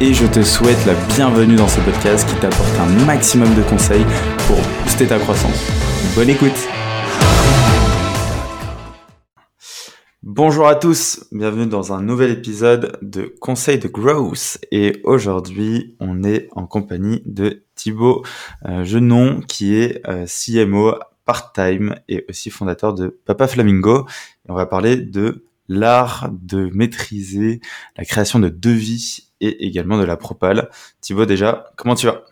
et je te souhaite la bienvenue dans ce podcast qui t'apporte un maximum de conseils pour booster ta croissance. Bonne écoute. Bonjour à tous, bienvenue dans un nouvel épisode de Conseil de Growth. Et aujourd'hui on est en compagnie de Thibaut euh, Genon qui est euh, CMO part-time et aussi fondateur de Papa Flamingo. On va parler de l'art de maîtriser la création de devis et également de la propale. Thibaut, déjà, comment tu vas?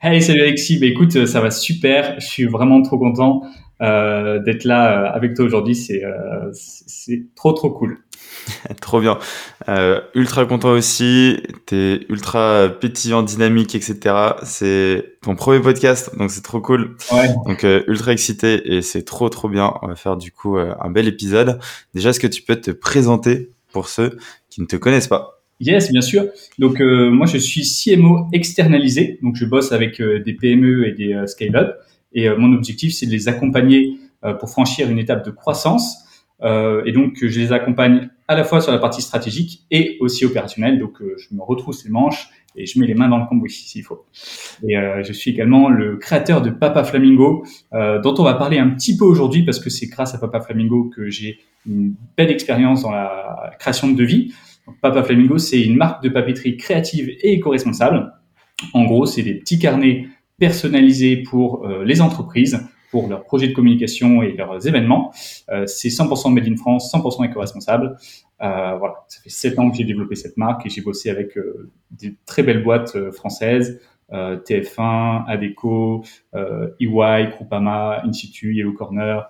Hey, salut Alexis. Bah, écoute, ça va super. Je suis vraiment trop content euh, d'être là euh, avec toi aujourd'hui. C'est euh, c'est trop trop cool. Trop bien. Euh, ultra content aussi. T'es ultra pétillant, dynamique, etc. C'est ton premier podcast, donc c'est trop cool. Ouais. Donc euh, ultra excité et c'est trop trop bien. On va faire du coup euh, un bel épisode. Déjà, est-ce que tu peux te présenter pour ceux qui ne te connaissent pas? Yes, bien sûr. Donc euh, moi, je suis CMO externalisé. Donc je bosse avec euh, des PME et des euh, scale-up. Et mon objectif, c'est de les accompagner pour franchir une étape de croissance. et donc je les accompagne à la fois sur la partie stratégique et aussi opérationnelle. Donc je me retrousse les manches et je mets les mains dans le cambouis s'il faut. Et je suis également le créateur de Papa Flamingo, dont on va parler un petit peu aujourd'hui parce que c'est grâce à Papa Flamingo que j'ai une belle expérience dans la création de devis. Papa Flamingo, c'est une marque de papeterie créative et éco-responsable. En gros, c'est des petits carnets personnalisés pour euh, les entreprises, pour leurs projets de communication et leurs événements. Euh, c'est 100% made in France, 100% éco-responsable. Euh, voilà, ça fait sept ans que j'ai développé cette marque et j'ai bossé avec des très belles boîtes françaises, TF1, Adeco, EY, Groupama, Institut, Yellow Corner,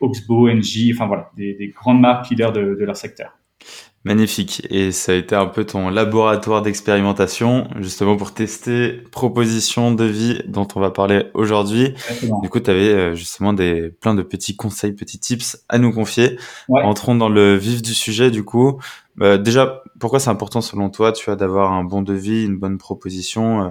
Oxbow, NJ, enfin voilà, des, des grandes marques leaders de, de leur secteur. Magnifique. Et ça a été un peu ton laboratoire d'expérimentation, justement pour tester propositions de vie dont on va parler aujourd'hui. Du coup, tu avais euh, justement des, plein de petits conseils, petits tips à nous confier. Entrons dans le vif du sujet, du coup. Euh, déjà, pourquoi c'est important selon toi, tu as d'avoir un bon devis, une bonne proposition euh?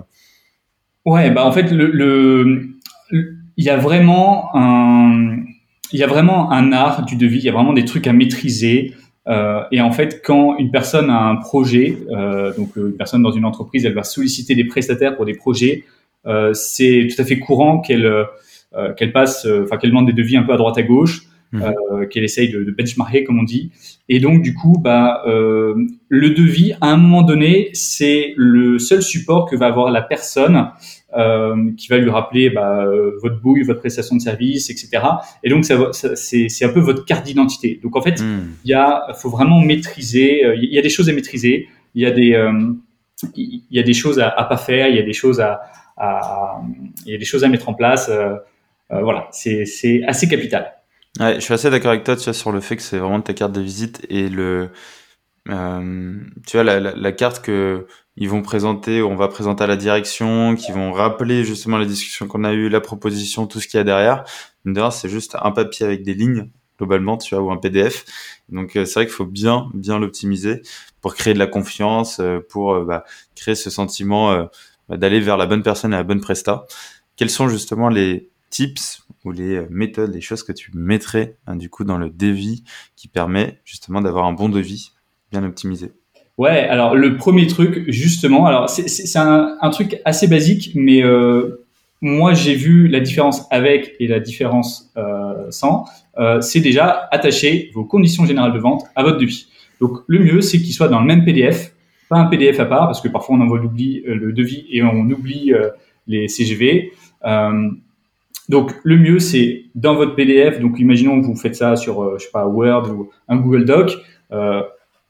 Ouais, bah en fait, le, le, il y a vraiment un, il y a vraiment un art du devis. Il y a vraiment des trucs à maîtriser. Euh, et en fait, quand une personne a un projet, euh, donc euh, une personne dans une entreprise, elle va solliciter des prestataires pour des projets, euh, c'est tout à fait courant qu'elle euh, qu'elle passe, enfin qu'elle demande des devis un peu à droite à gauche, mmh. qu'elle essaye de, de, benchmarker comme on dit. Et donc du coup, bah le devis, à un moment donné, c'est le seul support que va avoir la personne qui va lui rappeler bah, euh, votre bouille, votre prestation de service, etc. Et donc ça, ça c'est un peu votre carte d'identité. Donc en fait, hmm. il y a, faut vraiment maîtriser. Euh, il y a des choses à maîtriser. Il y a des, euh, il y a des choses à, à, pas faire. Il y a des choses à, à, il y a des choses à mettre en place. Euh, voilà, c'est assez capital. Ouais, je suis assez d'accord avec toi, tu vois, sur le fait que c'est vraiment ta carte de visite et le, euh, tu vois, la, la, la, carte que ils vont présenter, on va présenter à la direction, qui vont rappeler justement la discussion qu'on a eue, la proposition, tout ce qu'il y a derrière. D'ailleurs, c'est juste un papier avec des lignes globalement, tu vois, ou un PDF. Donc euh, c'est vrai qu'il faut bien, bien l'optimiser pour créer de la confiance, euh, pour euh, bah, créer ce sentiment bah, d'aller vers la bonne personne et la bonne presta. Quels sont justement les tips ou les méthodes, les choses que tu mettrais hein, du coup dans le devis qui permet justement d'avoir un bon devis bien optimisé? Ouais, alors le premier truc, justement, alors c'est un, un, truc assez basique, mais euh, moi j'ai vu la différence avec et la différence euh, sans. Euh, c'est déjà attacher vos conditions générales de vente à votre devis. Donc le mieux, c'est qu'il soit dans le même PDF, pas un PDF à part, parce que parfois on envoie l'oubli euh, le devis et on oublie euh, les CGV. Euh, donc le mieux, c'est dans votre PDF. Donc imaginons que vous faites ça sur, je sais pas, Word ou un Google Doc. Euh,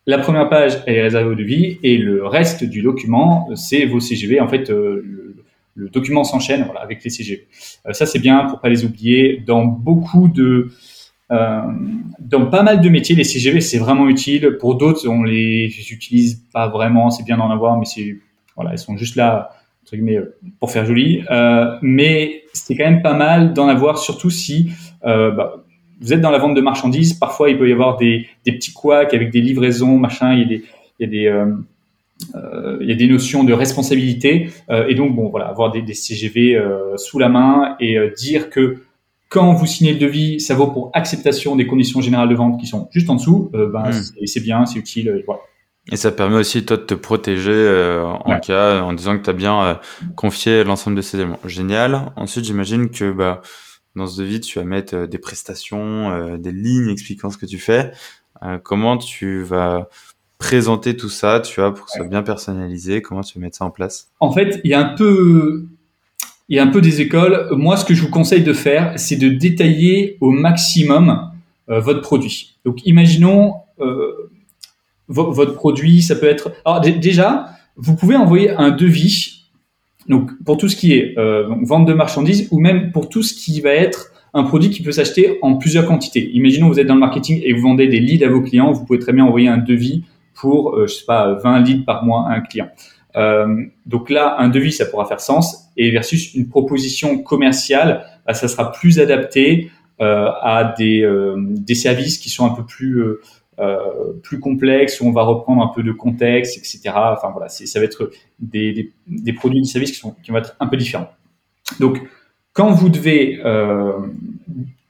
la première page est réservée au devis et le reste du document, c'est vos CGV. En fait, euh, le, le, document s'enchaîne voilà, avec les CGV. Euh, ça, c'est bien pour pas les oublier. Dans beaucoup de, euh, dans pas mal de métiers, les CGV, c'est vraiment utile. Pour d'autres, on les utilise pas vraiment. C'est bien d'en avoir, mais c'est voilà, elles sont juste là entre guillemets pour faire joli. mais c'est quand même pas mal d'en avoir, surtout si bah, vous êtes dans la vente de marchandises. Parfois, il peut y avoir des, des petits couacs avec des livraisons, machin. Il y a des, il y a des euh, il y a des notions de responsabilité euh, et donc bon voilà avoir des, des CGV euh, sous la main et dire que quand vous signez le devis, ça vaut pour acceptation des conditions générales de vente qui sont juste en dessous. Ben, hmm. c'est bien, c'est utile. Voilà. Et ça permet aussi toi de te protéger en cas en disant que tu as bien confié l'ensemble de ces éléments. Génial. Ensuite, j'imagine que bah dans ce devis, tu vas mettre des prestations, des lignes expliquant ce que tu fais. comment tu vas présenter tout ça, tu vois, pour que ce soit bien personnalisé? Comment tu vas mettre ça en place? En fait, il y a un peu, il y a un peu des écoles. Moi, ce que je vous conseille de faire, c'est de détailler au maximum euh, votre produit. Donc, imaginons euh, votre produit, ça peut être. Alors déjà, vous pouvez envoyer un devis. Donc, pour tout ce qui est euh, vente de marchandises ou même pour tout ce qui va être un produit qui peut s'acheter en plusieurs quantités. Imaginons vous êtes dans le marketing et vous vendez des leads à vos clients, vous pouvez très bien envoyer un devis pour, euh, je sais pas, 20 leads par mois à un client. Euh, donc là, un devis, ça pourra faire sens, et versus une proposition commerciale, bah, ça sera plus adapté euh, à des, des services qui sont un peu plus plus complexes, où on va reprendre un peu de contexte, etc. Enfin voilà, ça va être des, produits, des services qui, vont être un peu différents. Donc, quand vous devez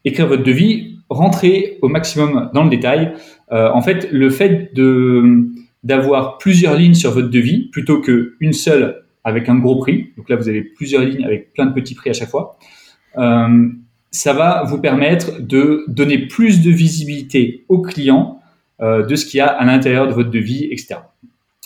écrire votre devis, rentrez au maximum dans le détail. Euh, en fait, le fait d'avoir plusieurs lignes sur votre devis plutôt qu'une seule avec un gros prix, donc là vous avez plusieurs lignes avec plein de petits prix à chaque fois, euh, ça va vous permettre de donner plus de visibilité au client euh, de ce qu'il y a à l'intérieur de votre devis, etc.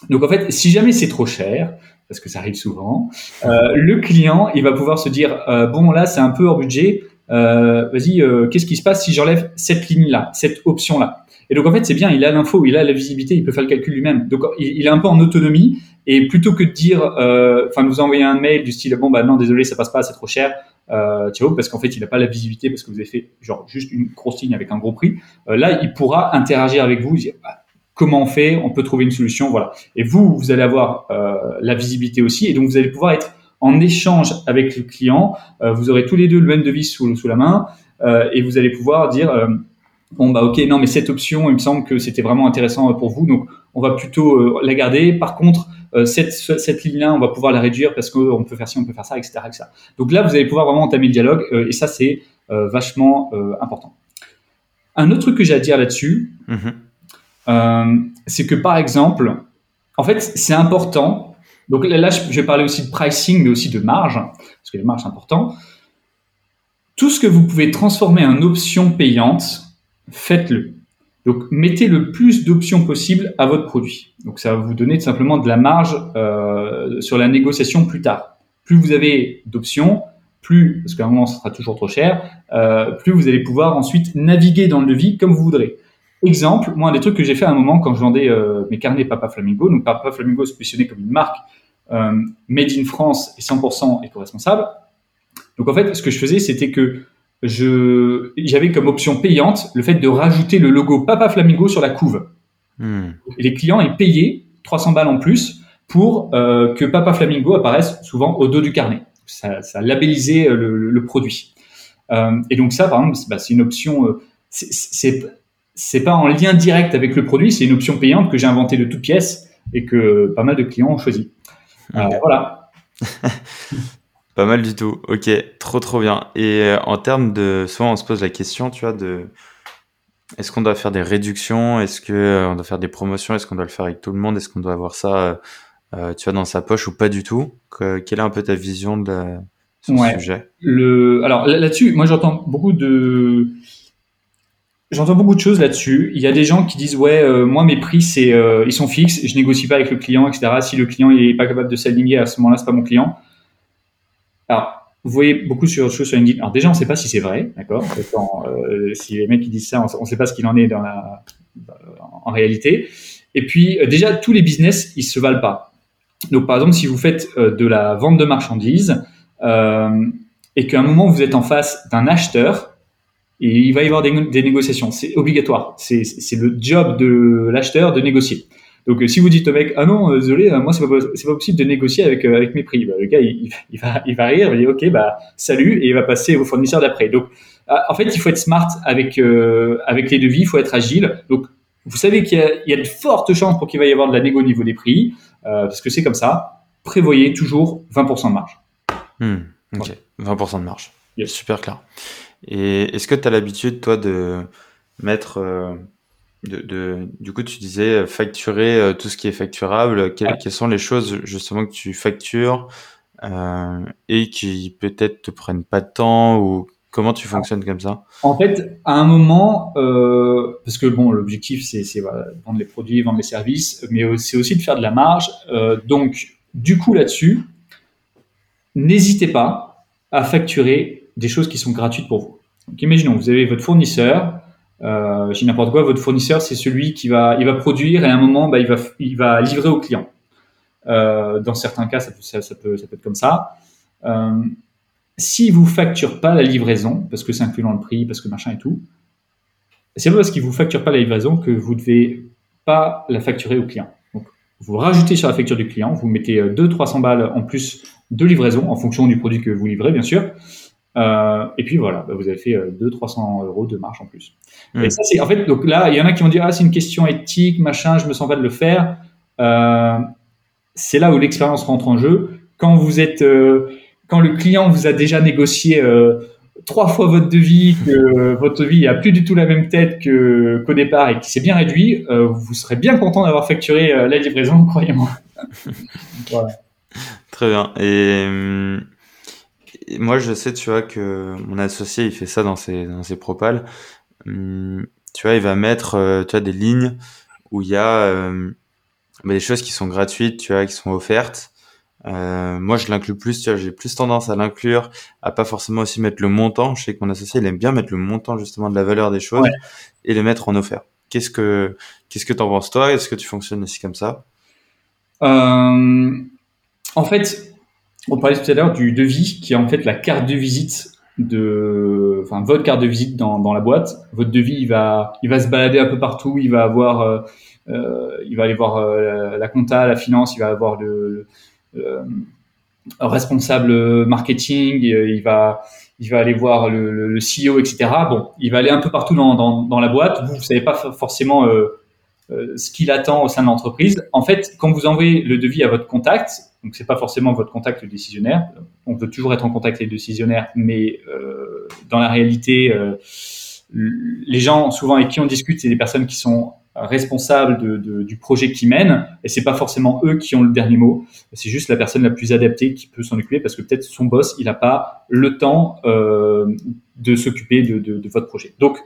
Donc en fait, si jamais c'est trop cher, parce que ça arrive souvent, le client il va pouvoir se dire bon là c'est un peu hors budget, vas-y qu'est-ce qui se passe si j'enlève cette ligne là, cette option là et donc en fait, c'est bien, il a l'info, il a la visibilité, il peut faire le calcul lui-même. Donc il, est un peu en autonomie. Et plutôt que de dire, euh, enfin, nous envoyer un mail du style, bon bah non, désolé, ça passe pas, c'est trop cher. Euh, vois, parce qu'en fait, il n'a pas la visibilité parce que vous avez fait genre juste une grosse ligne avec un gros prix. Euh, là, il pourra interagir avec vous, bah, comment on fait, on peut trouver une solution, voilà. Et vous, vous allez avoir euh, la visibilité aussi, et donc vous allez pouvoir être en échange avec le client. Euh, vous aurez tous les deux le même devis sous, sous la main, et vous allez pouvoir dire bon bah ok non mais cette option il me semble que c'était vraiment intéressant pour vous donc on va plutôt la garder par contre euh, cette, cette ligne là on va pouvoir la réduire parce qu'on peut faire ci on peut faire ça etc, etc. donc là vous allez pouvoir vraiment entamer le dialogue euh, et ça c'est vachement important un autre truc que j'ai à dire là-dessus mm-hmm. c'est que par exemple en fait c'est important donc là je vais parler aussi de pricing mais aussi de marge parce que les marges c'est important tout ce que vous pouvez transformer en option payante faites-le. Donc, mettez le plus d'options possible à votre produit. Donc, ça va vous donner tout simplement de la marge euh, sur la négociation plus tard. Plus vous avez d'options, plus, parce qu'à un moment, ça sera toujours trop cher, euh, plus vous allez pouvoir ensuite naviguer dans le devis comme vous voudrez. Exemple, moi, un des trucs que j'ai fait à un moment quand je vendais euh, mes carnets Papa Flamingo, donc Papa Flamingo se positionnait comme une marque made in France et 100% éco-responsable. Donc, en fait, ce que je faisais, c'était que je j'avais comme option payante le fait de rajouter le logo Papa Flamingo sur la couve. Hmm. Et les clients ils payaient 300 balles en plus pour euh, que Papa Flamingo apparaisse souvent au dos du carnet. Ça, ça labellisait euh, le, le, produit. Euh, et donc ça, par exemple, bah, c'est une option. Euh, c'est c'est pas en lien direct avec le produit, c'est une option payante que j'ai inventée de toutes pièces et que pas mal de clients ont choisi. Voilà. Pas mal du tout. Ok, trop trop bien. Et euh, en termes de, souvent on se pose la question, tu vois, de est-ce qu'on doit faire des réductions, est-ce que euh, on doit faire des promotions, est-ce qu'on doit le faire avec tout le monde, est-ce qu'on doit avoir ça, euh, tu vois, dans sa poche ou pas du tout? Quelle est un peu ta vision de la, sur ce sujet? Le, alors là-dessus, moi j'entends beaucoup de J'entends beaucoup de choses là-dessus. Il y a des gens qui disent ouais, moi mes prix c'est ils sont fixes, je négocie pas avec le client, etc. Si le client il est pas capable de s'aligner à ce moment-là, c'est pas mon client. Alors, vous voyez beaucoup sur sur LinkedIn. Alors déjà, on ne sait pas si c'est vrai, d'accord euh, Si les mecs qui disent ça, on ne sait pas ce qu'il en est dans la, en réalité. Et puis, euh, déjà, tous les business, ils se valent pas. Donc, par exemple, si vous faites euh, de la vente de marchandises euh, et qu'à un moment vous êtes en face d'un acheteur, et il va y avoir des, des négociations. C'est obligatoire. C'est le job de l'acheteur de négocier. Donc si vous dites au mec, ah non, désolé, moi c'est pas, c'est pas possible de négocier avec avec mes prix, bah, le gars il, il, va il va rire, il va dire ok bah salut et il va passer au fournisseur d'après. Donc en fait il faut être smart avec avec les devis, il faut être agile. Donc vous savez qu'il y, y a, de fortes chances pour qu'il va y avoir de la négo au niveau des prix, parce que c'est comme ça. Prévoyez toujours 20% de marge. Hmm, ok, 20% de marge. Super clair. Et est-ce que tu as l'habitude, toi, de mettre. Euh, de, du coup, tu disais euh, facturer euh, tout ce qui est facturable. Quelles, sont les choses, justement, que tu factures et qui peut-être te prennent pas de temps ou comment tu fonctionnes comme ça? En fait, à un moment, parce que bon, l'objectif, c'est vendre les produits, vendre les services, mais c'est aussi de faire de la marge. donc, du coup, là-dessus, n'hésitez pas à facturer des choses qui sont gratuites pour vous. Donc, imaginons, vous avez votre fournisseur, euh, j'ai n'importe quoi, votre fournisseur, c'est celui qui va, il va produire et à un moment, bah, il, va, il va livrer au client. Euh, dans certains cas, ça peut, ça, peut, ça peut être comme ça. Euh, si vous facture pas la livraison, parce que c'est inclus dans le prix, parce que machin et tout, c'est pas parce qu'il vous facture pas la livraison que vous devez pas la facturer au client. Vous rajoutez sur la facture du client, vous mettez 200-300 balles en plus de livraison en fonction du produit que vous livrez, bien sûr. Euh, et puis voilà, bah, vous avez fait 200-300 euh, euros de marge en plus. Hmm. Et ça, c'est en fait, donc là, il y en a qui vont dire ah c'est une question éthique, machin, je me sens pas de le faire. Euh, c'est là où l'expérience rentre en jeu. Quand vous êtes, quand le client vous a déjà négocié trois fois votre devis, que votre devis a plus du tout la même tête que qu'au départ et qui s'est bien réduit, vous serez bien content d'avoir facturé la livraison, croyez-moi. voilà. Très bien. Et moi, je sais, tu vois, que mon associé, il fait ça dans ses, dans ses propales. Hum, tu vois, il va mettre, euh, tu vois, des lignes où il y a euh, bah, des choses qui sont gratuites, tu vois, qui sont offertes. Euh, moi, je l'inclus plus, tu vois, j'ai plus tendance à l'inclure, à pas forcément aussi mettre le montant. Je sais que mon associé, il aime bien mettre le montant, justement, de la valeur des choses et le mettre en offert. Qu'est-ce que, qu'est-ce que t'en penses, toi? Est-ce que tu fonctionnes aussi comme ça? Euh, en fait, on parlait tout à l'heure du devis, qui est en fait la carte de visite de, enfin votre carte de visite dans, dans la boîte. Votre devis, il va, il va se balader un peu partout. Il va avoir, euh, euh il va aller voir euh, la, compta, la finance. Il va avoir le, le responsable marketing. Il va, il va aller voir le, le, CEO, etc. Bon, il va aller un peu partout dans, dans, dans la boîte. Vous, vous savez pas forcément ce qu'il attend au sein de l'entreprise. En fait, quand vous envoyez le devis à votre contact, donc c'est pas forcément votre contact décisionnaire. On veut toujours être en contact avec les décisionnaires, mais euh, dans la réalité, euh, les gens souvent avec qui on discute, c'est des personnes qui sont responsables du projet qu'ils mènent, et c'est pas forcément eux qui ont le dernier mot. C'est juste la personne la plus adaptée qui peut s'en occuper, parce que peut-être son boss, il n'a pas le temps euh, de s'occuper de, de, votre projet. Donc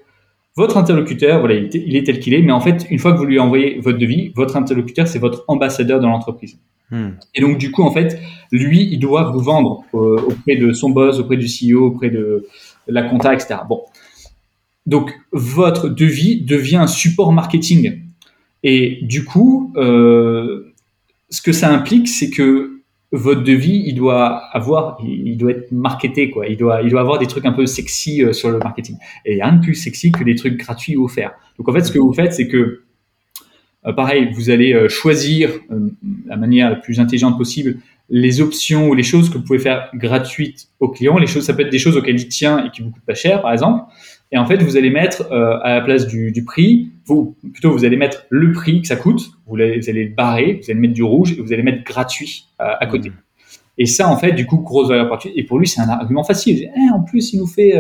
votre interlocuteur, voilà, il est tel qu'il est, mais en fait, une fois que vous lui envoyez votre devis, votre interlocuteur, c'est votre ambassadeur dans l'entreprise. Hmm. Et donc, du coup, en fait, lui, il doit vous vendre euh, auprès de son boss, auprès du CEO, auprès de la compta, etc. Bon. Donc, votre devis devient un support marketing. Et du coup, euh, ce que ça implique, c'est que votre devis, il doit avoir, il doit être marketé, quoi. Il doit, il doit avoir des trucs un peu sexy euh, sur le marketing. Et rien de plus sexy que des trucs gratuits offerts. Donc, en fait, ce que vous faites, c'est que euh, pareil, vous allez euh, choisir euh, la manière la plus intelligente possible les options ou les choses que vous pouvez faire gratuites aux clients. Les choses, ça peut être des choses auxquelles il tient et qui vous coûtent pas cher, par exemple. Et en fait, vous allez mettre à la place du, du, prix, vous, plutôt vous allez mettre le prix que ça coûte. Vous allez, vous allez le barrer, vous allez mettre du rouge et vous allez mettre gratuit à, côté. Mmh. Et ça, en fait, du coup, grosse valeur gratuite. Et pour lui, c'est un argument facile. Eh, en plus, il nous fait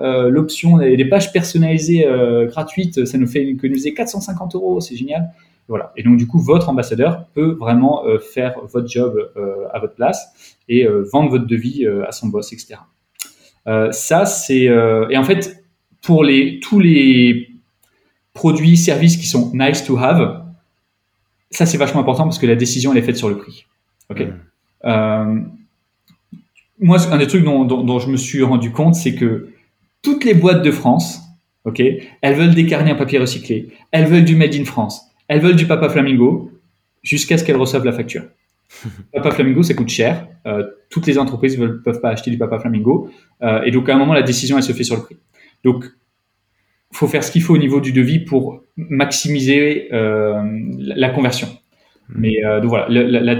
euh, l'option des pages personnalisées euh, gratuites, ça nous fait économiser 450 euros, c'est génial. Voilà. Et donc du coup, votre ambassadeur peut vraiment euh, faire votre job à votre place et vendre votre devis à son boss, etc. ça, c'est et en fait pour les tous les produits, services qui sont nice to have, ça c'est vachement important parce que la décision elle est faite sur le prix. Ok. Mmh. moi, un des trucs dont, dont, je me suis rendu compte, c'est que toutes les boîtes de France, ok, elles veulent des carnets en papier recyclé, elles veulent du Made in France, elles veulent du Papa Flamingo, jusqu'à ce qu'elles reçoivent la facture. Papa Flamingo, ça coûte cher. Euh, toutes les entreprises ne peuvent pas acheter du Papa Flamingo. Euh, et donc, à un moment, la décision, elle se fait sur le prix. Donc, faut faire ce qu'il faut au niveau du devis pour maximiser euh, la, conversion. Hmm. Mais euh, donc voilà, la,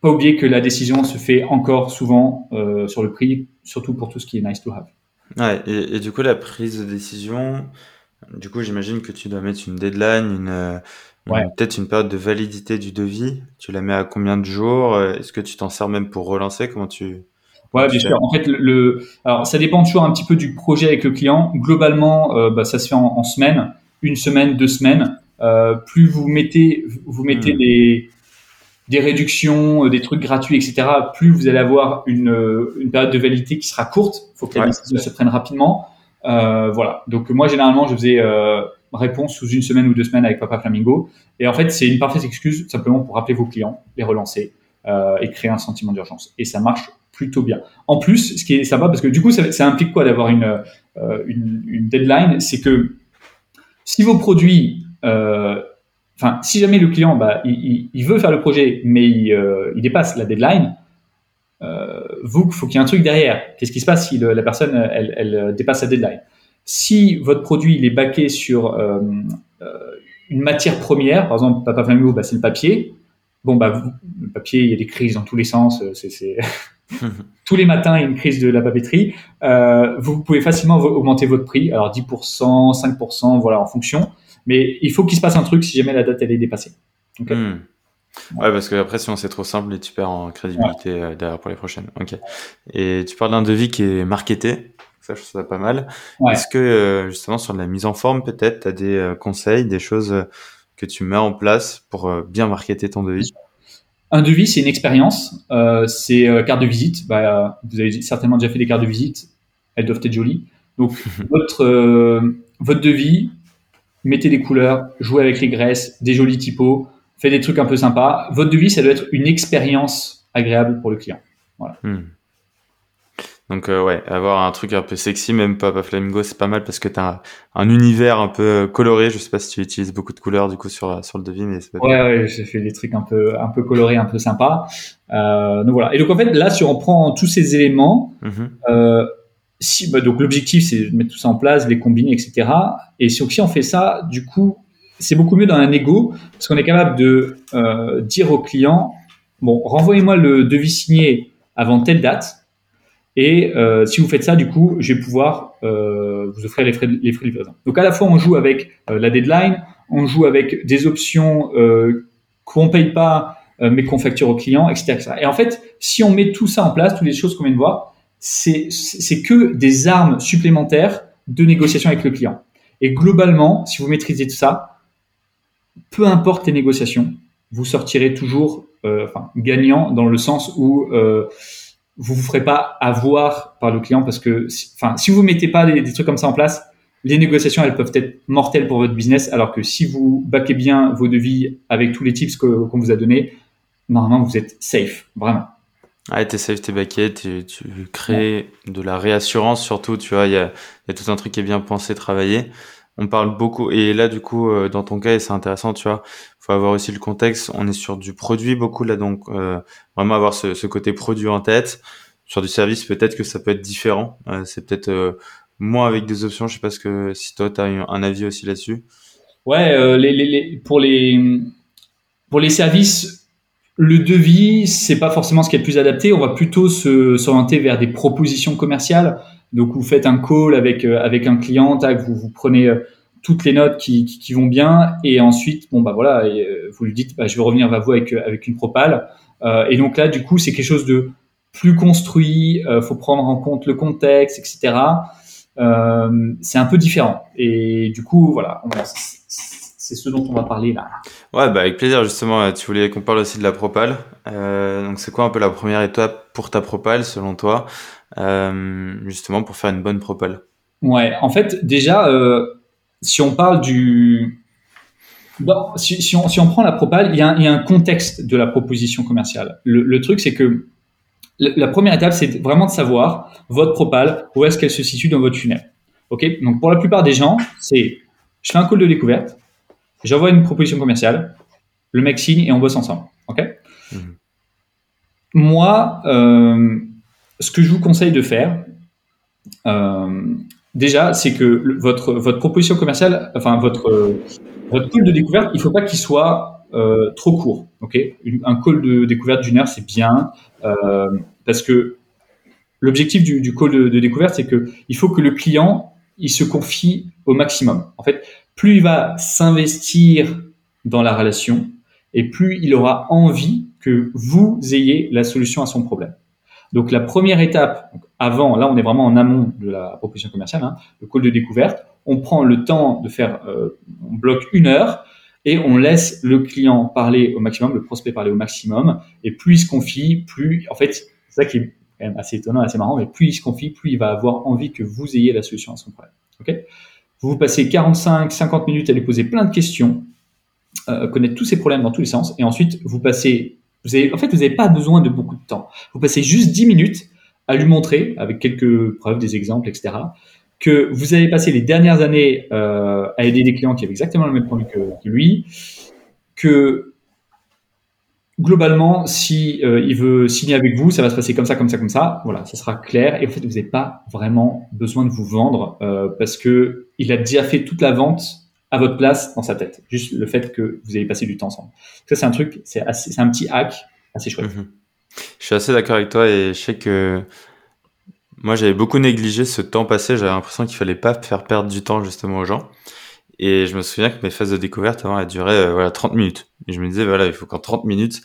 pas oublier que la décision se fait encore souvent euh, sur le prix, surtout pour tout ce qui est nice to have. Ouais, et, du coup, la prise de décision, du coup, j'imagine que tu dois mettre une deadline, une, peut-être une période de validité du devis. Tu la mets à combien de jours? Est-ce que tu t'en sers même pour relancer? Comment tu Ouais, bien sûr. En fait, le, alors ça dépend toujours un petit peu du projet avec le client. Globalement, euh, bah, ça se fait en, en semaine, une semaine, deux semaines. Euh, plus vous mettez, vous mettez hmm. des, des réductions, euh, des trucs gratuits, etc. Plus vous allez avoir une, euh, une période de validité qui sera courte. Il faut que la décision se prenne rapidement. Euh, voilà. Donc moi, généralement, je faisais euh, réponse sous une semaine ou deux semaines avec Papa Flamingo. Et en fait, c'est une parfaite excuse simplement pour rappeler vos clients, les relancer euh, et créer un sentiment d'urgence. Et ça marche plutôt bien. En plus, ce qui est sympa, parce que du coup, ça, implique quoi d'avoir une, euh, une, une, deadline C'est que si vos produits, euh, enfin, si jamais le client, bah, il, veut faire le projet, mais il, euh, il dépasse la deadline, euh, vous, faut qu'il y ait un truc derrière. Qu'est-ce qui se passe si la personne, elle, dépasse la deadline? Si votre produit, il est baqué sur une matière première, par exemple, Papa Flamingo, bah, c'est le papier. Bon, bah, le papier, il y a des crises dans tous les sens. C'est tous les matins, il y a une crise de la papeterie. Euh, vous pouvez facilement augmenter votre prix. Alors 10%, 5%, voilà, en fonction. Mais il faut qu'il se passe un truc si jamais la date elle est dépassée. Okay. Hmm. Ouais, parce que après, sinon c'est trop simple et tu perds en crédibilité euh, derrière pour les prochaines. Ok. Et tu parles d'un devis qui est marketé. Ça, je trouve ça pas mal. Est-ce que euh, justement sur la mise en forme, peut-être, tu as des conseils, des choses que tu mets en place pour bien marketer ton devis? Un devis, c'est une expérience. Euh, c'est euh, carte de visite. Bah, vous avez certainement déjà fait des cartes de visite. Elles doivent être jolies. Donc, votre, euh, votre devis, mettez des couleurs, jouez avec les graisses, des jolis typos, faites des trucs un peu sympas. Votre devis, ça doit être une expérience agréable pour le client. Voilà. Hmm. Donc euh, ouais, avoir un truc un peu sexy, même Papa Flamingo, c'est pas mal parce que t'as un, un univers un peu euh, coloré. Je sais pas si tu utilises beaucoup de couleurs du coup sur sur le devis, mais pas ouais, ouais, j'ai fait des trucs un peu un peu colorés, un peu sympas. Euh, donc voilà. Et donc en fait là, si on prend tous ces éléments, mm-hmm. euh, si bah, donc l'objectif c'est de mettre tout ça en place, les combiner, etc. Et si, si on fait ça, du coup, c'est beaucoup mieux dans un ego parce qu'on est capable de euh, dire au client, bon, renvoyez-moi le devis signé avant telle date et euh, si vous faites ça, du coup, je vais pouvoir euh, vous offrir les frais, les frais de livraison. Donc à la fois, on joue avec euh, la deadline, on joue avec des options euh, qu'on paye pas, euh, mais qu'on facture au client, etc., etc., Et en fait, si on met tout ça en place, toutes les choses qu'on vient de voir, c'est que des armes supplémentaires de négociation avec le client. Et globalement, si vous maîtrisez tout ça, peu importe les négociations, vous sortirez toujours euh, enfin, gagnant dans le sens où vous vous ferez pas avoir par le client parce que, enfin, si vous mettez pas des, trucs comme ça en place, les négociations elles peuvent être mortelles pour votre business, alors que si vous baquez bien vos devis avec tous les tips qu'on vous a donnés, normalement vous êtes safe, vraiment. Ah, t'es safe, t'es baqué, tu, tu crées de la réassurance surtout, tu vois, il y a tout un truc qui est bien pensé, travaillé on parle beaucoup et là du coup euh, dans ton cas c'est intéressant tu vois faut avoir aussi le contexte on est sur du produit beaucoup là donc euh, vraiment avoir ce, côté produit en tête. Sur du service peut-être que ça peut être différent euh, c'est peut-être moins avec des options je sais pas ce que si toi tu as un avis aussi là-dessus. Ouais pour les pour les services le devis c'est pas forcément ce qui est le plus adapté. On va plutôt se s'orienter vers des propositions commerciales donc vous faites un call avec euh, avec un client, tac, vous vous prenez euh, toutes les notes qui, qui, vont bien. Et ensuite bon bah voilà et, euh, vous lui dites bah, je vais revenir vers vous avec avec une propale. Et donc là du coup c'est quelque chose de plus construit euh, faut prendre en compte le contexte etc euh, c'est un peu différent. Et du coup voilà c'est ce dont on va parler là ouais bah avec plaisir justement tu voulais qu'on parle aussi de la propale euh, donc c'est quoi un peu la première étape pour ta propale selon toi euh, justement pour faire une bonne propale? Ouais, en fait, déjà, euh, si on parle du. Bon, si, si, on, si, on, prend la propale, il y, a un, il y, a un contexte de la proposition commerciale. Le, le truc, c'est que la première étape, c'est vraiment de savoir votre propale, où est-ce qu'elle se situe dans votre tunnel. Ok? Donc, pour la plupart des gens, c'est je fais un call de découverte, j'envoie une proposition commerciale, le mec signe et on bosse ensemble. Ok? Mmh. Moi, euh, ce que je vous conseille de faire, euh, déjà, c'est que votre, votre proposition commerciale, enfin votre, votre call de découverte, il faut pas qu'il soit euh, trop court. Ok, un call de découverte d'une heure, c'est bien parce que l'objectif du, du, call de, de découverte, c'est que il faut que le client il se confie au maximum. En fait, plus il va s'investir dans la relation et plus il aura envie que vous ayez la solution à son problème. Donc la première étape, avant, là on est vraiment en amont de la proposition commerciale, hein, le call de découverte, on prend le temps de faire, euh, on bloque une heure et on laisse le client parler au maximum, le prospect parler au maximum, et plus il se confie, plus, en fait, c'est ça qui est quand même assez étonnant, assez marrant, mais plus il se confie, plus il va avoir envie que vous ayez la solution à son problème. Ok? Vous passez 45, 50 minutes à lui poser plein de questions, euh, connaître tous ses problèmes dans tous les sens, et ensuite vous passez vous avez, en fait, vous n'avez pas besoin de beaucoup de temps. Vous passez juste 10 minutes à lui montrer, avec quelques preuves, des exemples, etc., que vous avez passé les dernières années euh, à aider des clients qui avaient exactement le même problème que, lui, que globalement, si euh, il veut signer avec vous, ça va se passer comme ça, comme ça, comme ça. Voilà, ça sera clair. Et en fait, vous n'avez pas vraiment besoin de vous vendre euh, parce que il a déjà fait toute la vente à votre place dans sa tête. Juste le fait que vous ayez passé du temps ensemble. Ça, c'est un truc, c'est c'est un petit hack assez chouette. Mhm. Je suis assez d'accord avec toi et je sais que moi, j'avais beaucoup négligé ce temps passé. J'avais l'impression qu'il fallait pas faire perdre du temps justement aux gens. Et je me souviens que mes phases de découverte avant, elles duraient euh, voilà 30 minutes. Et je me disais voilà, il faut qu'en 30 minutes,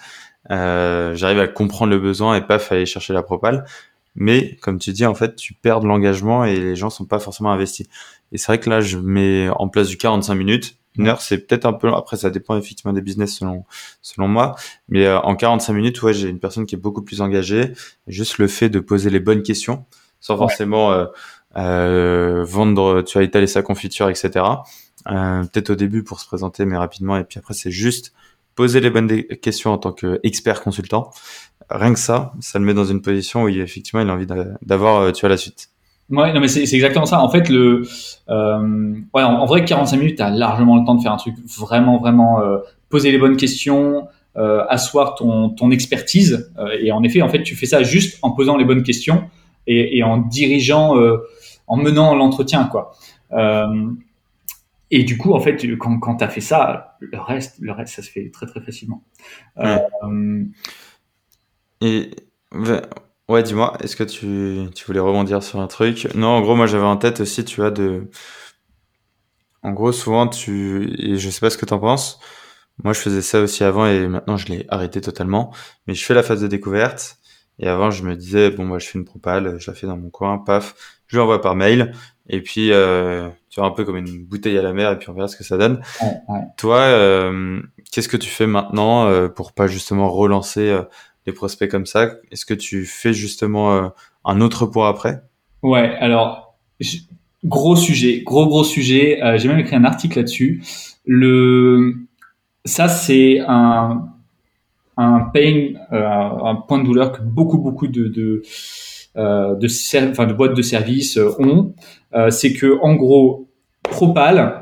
euh, j'arrive à comprendre le besoin et pas aller chercher la propale. Mais comme tu dis, en fait, tu perds de l'engagement et les gens sont pas forcément investis. Et c'est vrai que là, je mets en place du 45 minutes. Une heure, c'est peut-être un peu Après, ça dépend effectivement des business selon, selon moi. Mais euh, en 45 minutes, ouais, j'ai une personne qui est beaucoup plus engagée. Juste le fait de poser les bonnes questions, sans forcément euh, euh, vendre, tu as étalé sa confiture, etc. Euh, peut-être au début pour se présenter, mais rapidement. Et puis après, c'est juste poser les bonnes questions en tant qu'expert consultant. Rien que ça, ça le met dans une position où il, effectivement il a envie d'avoir, tu as la suite. Ouais, non, mais c'est exactement ça. En fait, le, euh, ouais, en, vrai, 45 minutes, tu as largement le temps de faire un truc vraiment, vraiment euh, poser les bonnes questions, euh, asseoir ton, ton expertise. Euh, et en effet, en fait, tu fais ça juste en posant les bonnes questions et, et en dirigeant, euh, en menant l'entretien, quoi. Euh, et du coup, en fait, quand, quand tu as fait ça, le reste, le reste, ça se fait très, très facilement. Et Ouais, dis-moi, est-ce que tu, tu voulais rebondir sur un truc? Non, en gros, moi j'avais en tête aussi, tu vois, de... En gros, souvent, tu... Et je sais pas ce que t'en penses. Moi, je faisais ça aussi avant et maintenant, je l'ai arrêté totalement. Mais je fais la phase de découverte. Et avant, je me disais, bon, moi, je fais une propale, je la fais dans mon coin, paf, je l'envoie par mail. Et puis, euh, tu vois, un peu comme une bouteille à la mer et puis on verra ce que ça donne. Toi, euh, qu'est-ce que tu fais maintenant euh, pour pas justement relancer euh, les prospects comme ça? Est-ce que tu fais justement euh, un autre pour après? Ouais, alors gros sujet, gros gros sujet. Euh, j'ai même écrit un article là-dessus. Le ça c'est un un pain, euh, un point de douleur que beaucoup beaucoup de de euh, de, de boîtes de services ont. c'est que en gros propal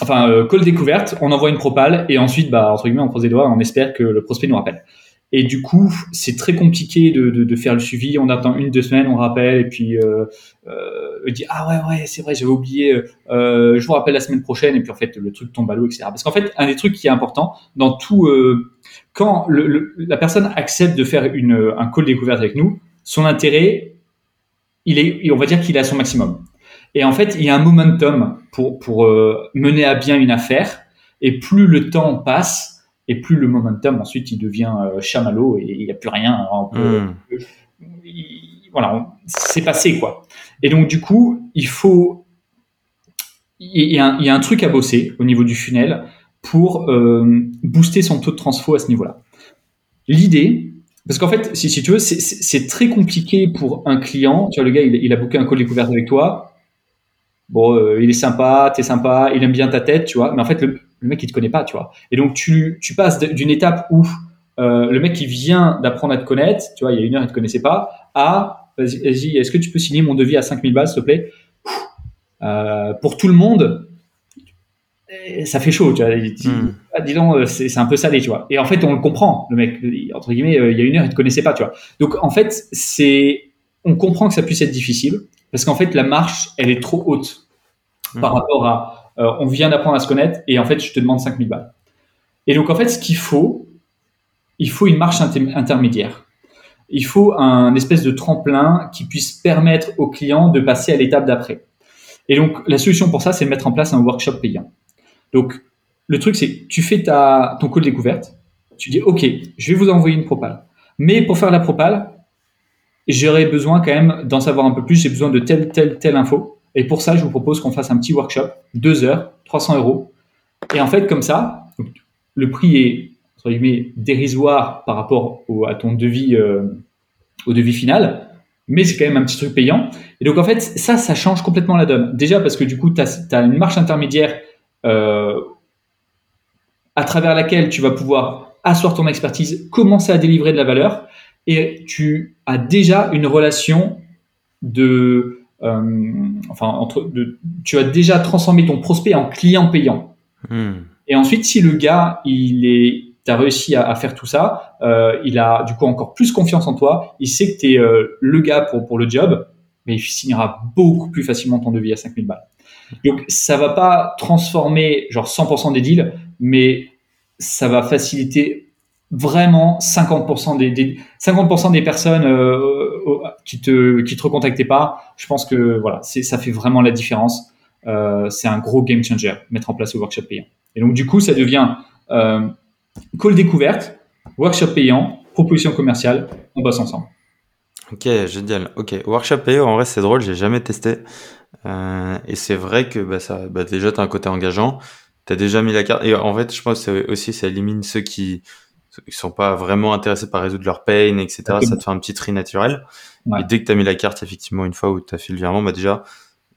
enfin call découverte, on envoie une propale et ensuite bah entre guillemets on croise les doigts, on espère que le prospect nous rappelle. Et du coup, c'est très compliqué de, faire le suivi. On attend une, deux semaines, on rappelle, et puis euh, euh, dit ah ouais ouais c'est vrai j'avais oublié. Euh, je vous rappelle la semaine prochaine, et puis en fait le truc tombe à l'eau, etc. Parce qu'en fait un des trucs qui est important dans tout euh, quand la personne accepte de faire une, un call découverte avec nous, son intérêt, il est, on va dire qu'il est à son maximum. Et en fait, il y a un momentum pour pour euh, mener à bien une affaire. Et plus le temps passe, et plus le momentum ensuite il devient euh, chamallow et il n'y a plus rien. Hmm. voilà, c'est passé quoi. Et donc du coup, il faut, il y, a un, il y, a un, truc à bosser au niveau du funnel pour euh, booster son taux de transfo à ce niveau-là. L'idée, parce qu'en fait, si, tu veux, c'est très compliqué pour un client. Tu vois, le gars, il, il a booké un call découverte avec toi. Bon, euh, il est sympa, t'es sympa, il aime bien ta tête, tu vois. Mais en fait, le, mec il te connaît pas, tu vois. Et donc tu, tu passes d'une étape où euh, le mec qui vient d'apprendre à te connaître, tu vois, il y a une heure il te connaissait pas, à vas-y, est-ce que tu peux signer mon devis à 5000 balles, s'il te plaît? Euh, Pour tout le monde, ça fait chaud, tu vois. Ah, dis donc, euh, c'est un peu salé, tu vois. Et en fait, on le comprend, le mec, entre guillemets, euh, il y a une heure, il te connaissait pas, tu vois. Donc, en fait, c'est on comprend que ça puisse être difficile parce qu'en fait, la marche, elle est trop haute par mhm. rapport à euh, on vient d'apprendre à se connaître et en fait, je te demande 5000 balles. Et donc, en fait, ce qu'il faut, il faut une marche intermédiaire. Il faut un espèce de tremplin qui puisse permettre au client de passer à l'étape d'après. Et donc, la solution pour ça, c'est de mettre en place un workshop payant. Donc, le truc, c'est que tu fais ta, ton call découverte, tu dis, OK, je vais vous envoyer une propale. Mais pour faire la propale, j'aurais besoin quand même d'en savoir un peu plus. J'ai besoin de telle, telle, telle info. Et pour ça, je vous propose qu'on fasse un petit workshop, deux heures, 300 euros. Et en fait, comme ça, le prix est, entre guillemets, dérisoire par rapport au, à ton devis, euh, au devis final. Mais c'est quand même un petit truc payant. Et donc, en fait, ça, ça change complètement la donne. Déjà parce que du coup, tu as, une marche intermédiaire euh, à travers laquelle tu vas pouvoir asseoir ton expertise, commencer à délivrer de la valeur et tu as déjà une relation de, euh, enfin, entre, de, tu as déjà transformé ton prospect en client payant. Hmm. Et ensuite, si le gars, il est, t'as réussi à, à, faire tout ça, euh, il a du coup encore plus confiance en toi, il sait que tu es euh, le gars pour, pour le job, mais il signera beaucoup plus facilement ton devis à 5000 balles. Donc, ça va pas transformer genre 100% des deals, mais ça va faciliter vraiment 50% des, 50% des personnes euh, qui te qui te recontactaient pas. Je pense que voilà, c'est ça fait vraiment la différence. Euh, c'est un gros game changer mettre en place le workshop payant. Et donc du coup, ça devient euh, call découverte, workshop payant, proposition commerciale, on bosse ensemble. Ok, génial. Ok, workshop payant, en vrai, c'est drôle, j'ai jamais testé. Et c'est vrai que bah, bah, déjà, tu as un côté engageant. Tu as déjà mis la carte. Et en fait, je pense que aussi, ça élimine ceux qui ils sont pas vraiment intéressés par résoudre leur pain, etc. Ça te fait un petit tri naturel. Et dès que tu as mis la carte, effectivement, une fois où tu as fait le virement, bah déjà,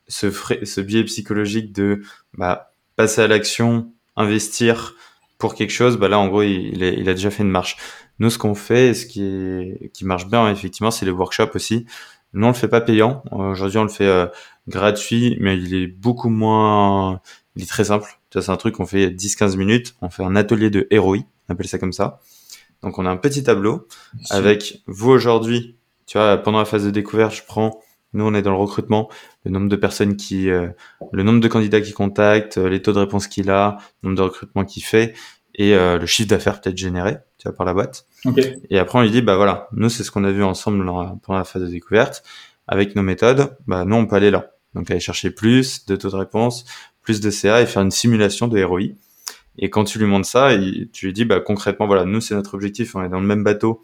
ce, ce biais psychologique de bah, passer à l'action, investir pour quelque chose, bah là, en gros, il, il a déjà fait une marche. Nous, ce qu'on fait, ce qui, est, qui marche bien, effectivement, c'est les workshops aussi. Nous, on le fait pas payant. Aujourd'hui, on le fait euh, gratuit, mais il est beaucoup moins... Il est très simple. C'est un truc qu'on fait 10-15 minutes. On fait un atelier de ROI on appelle ça comme ça. Donc on a un petit tableau avec vous aujourd'hui, tu vois, pendant la phase de découverte, je prends, nous on est dans le recrutement, le nombre de personnes qui, euh, le nombre de candidats qui contactent, euh, les taux de réponse qu'il a, le nombre de recrutements qu'il fait et euh, le chiffre d'affaires peut-être généré, tu vois, par la boîte. Et après on lui dit, bah voilà, nous c'est ce qu'on a vu ensemble pendant la phase de découverte. Avec nos méthodes, bah nous on peut aller là. Donc aller chercher plus de taux de réponse, plus de CA et faire une simulation de ROI. Et quand tu lui montres ça, tu lui dis bah, concrètement, voilà, nous c'est notre objectif, on est dans le même bateau,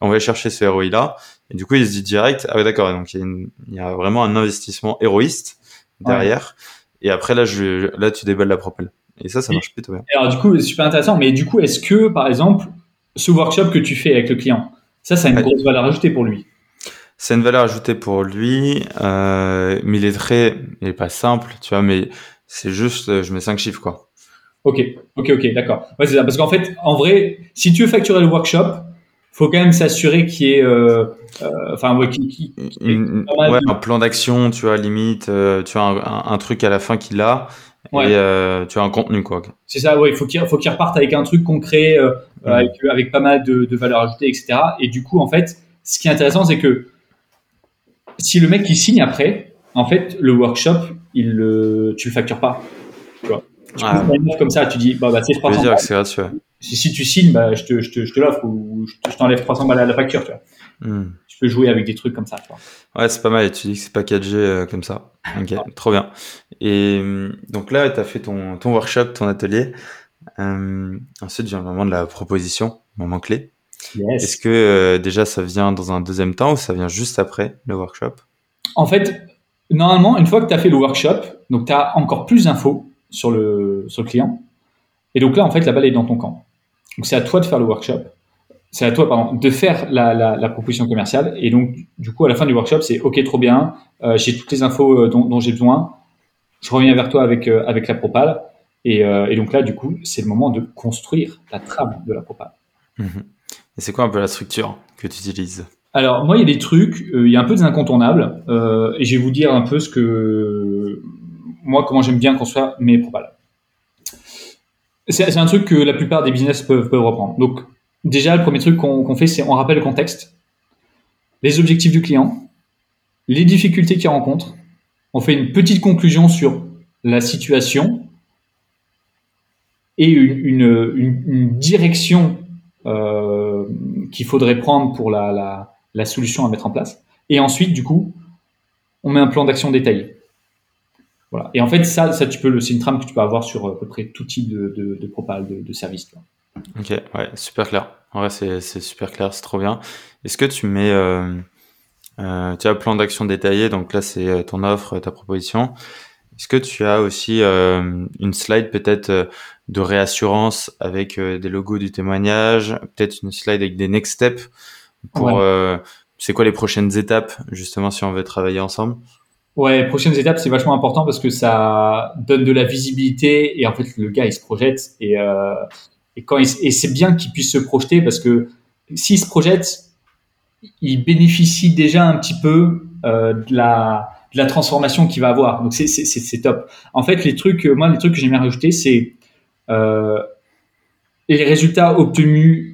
on va chercher ce ROI là. Et du coup, il se dit direct, ah ouais d'accord, donc il y, a vraiment un investissement héroïste derrière. Et après là, je, là tu déballes la propelle. Et ça, ça marche plutôt bien. Alors du coup, c'est super intéressant. Mais du coup, est-ce que par exemple, ce workshop que tu fais avec le client, ça, ça a une grosse valeur ajoutée pour lui? C'est une valeur ajoutée pour lui, euh, mais il est très, il est pas simple, tu vois, mais c'est juste, je mets cinq chiffres quoi. Ok, ok, ok, d'accord. Ouais, c'est ça. Parce qu'en fait, en vrai, si tu veux facturer le workshop, faut quand même s'assurer qu'il y ait, euh, euh, enfin, ouais, un plan d'action, tu vois, limite, euh, tu as un, un, truc à la fin qu'il a. Ouais. Et tu as un contenu quoi. C'est ça, ouais. Il faut qu'il faut qu'il reparte avec un truc concret, mm. avec, avec, pas mal de, de valeur ajoutée, etc. Et du coup, en fait, ce qui est intéressant, c'est que si le mec qui signe après, en fait, le workshop, il le, tu le factures pas. Tu vois. Tu ah. comme ça, tu dis, bah, bah c'est 300 balles. Si, si, tu signes, bah, je te, je te, je te l'offre ou je t'enlève 300 balles à la facture, tu vois. Hmm. Tu peux jouer avec des trucs comme ça, tu vois. Ouais, c'est pas mal. Et tu dis que c'est packagé euh, comme ça. Ok, trop bien. Et hum, donc là, tu as fait ton, ton workshop, ton atelier. Euh, ensuite vient le moment de la proposition, moment clé. Yes. Est-ce que euh, déjà ça vient dans un deuxième temps ou ça vient juste après le workshop? En fait, normalement, une fois que tu as fait le workshop, donc tu as encore plus d'infos sur le, sur le client. Et donc là, en fait, la balle est dans ton camp. Donc c'est à toi de faire le workshop. C'est à toi, pardon, de faire la, la, proposition commerciale. Et donc, du coup, à la fin du workshop, c'est OK, trop bien, euh, j'ai toutes les infos euh, dont, j'ai besoin. Je reviens vers toi avec, euh, avec la propale. Et, et, donc là, du coup, c'est le moment de construire la trame de la propale. Mhm. Et c'est quoi un peu la structure que tu utilises? Alors, moi, il y a des trucs, il y a un peu des incontournables. et je vais vous dire un peu ce que moi, comment j'aime bien construire mes propales. C'est un truc que la plupart des business peuvent, reprendre. Donc, déjà, le premier truc qu'on fait, c'est on rappelle le contexte, les objectifs du client, les difficultés qu'ils rencontrent. On fait une petite conclusion sur la situation et une, direction euh, qu'il faudrait prendre pour la, la, solution à mettre en place. Et ensuite, du coup, on met un plan d'action détaillé. Voilà. Et en fait, ça, ça tu peux, c'est une trame que tu peux avoir sur à peu près tout type de, de, de propal, de, de service. Ok, ouais, super clair. Vrai, c'est, super clair, c'est trop bien. Est-ce que tu mets, euh, euh, tu as un plan d'action détaillé, donc là, c'est euh, ton offre, ta proposition. Est-ce que tu as aussi euh, une slide peut-être euh, de réassurance avec des logos du témoignage, peut-être une slide avec des next steps? Pour c'est quoi les prochaines étapes justement si on veut travailler ensemble? Ouais, prochaines étapes, c'est vachement important parce que ça donne de la visibilité et en fait le gars il se projette et, euh, et quand et c'est bien qu'il puisse se projeter parce que s'il se projette, il bénéficie déjà un petit peu euh, de la de la transformation qu'il va avoir. Donc c'est c'est c'est top. En fait, les trucs, moi les trucs que j'aimerais rajouter, c'est euh, les résultats obtenus euh,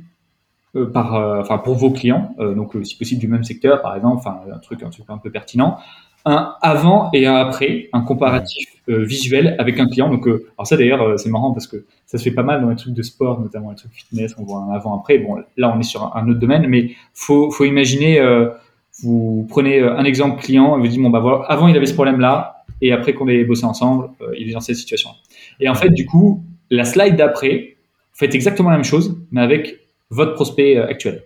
par, euh, enfin pour vos clients, euh, donc si possible du même secteur par exemple, enfin un truc un truc un peu pertinent un avant et un après, un comparatif euh, visuel avec un client. Donc, euh, alors ça d'ailleurs, euh, c'est marrant parce que ça se fait pas mal dans les trucs de sport, notamment les trucs fitness, on voit un avant-après. Bon, là, on est sur un autre domaine, mais faut, faut imaginer, vous prenez un exemple client et vous dites, bon, bah voilà, avant il avait ce problème-là, et après qu'on ait bossé ensemble, il est dans cette situation. Et en fait, du coup, la slide d'après, faites exactement la même chose, mais avec votre prospect actuel.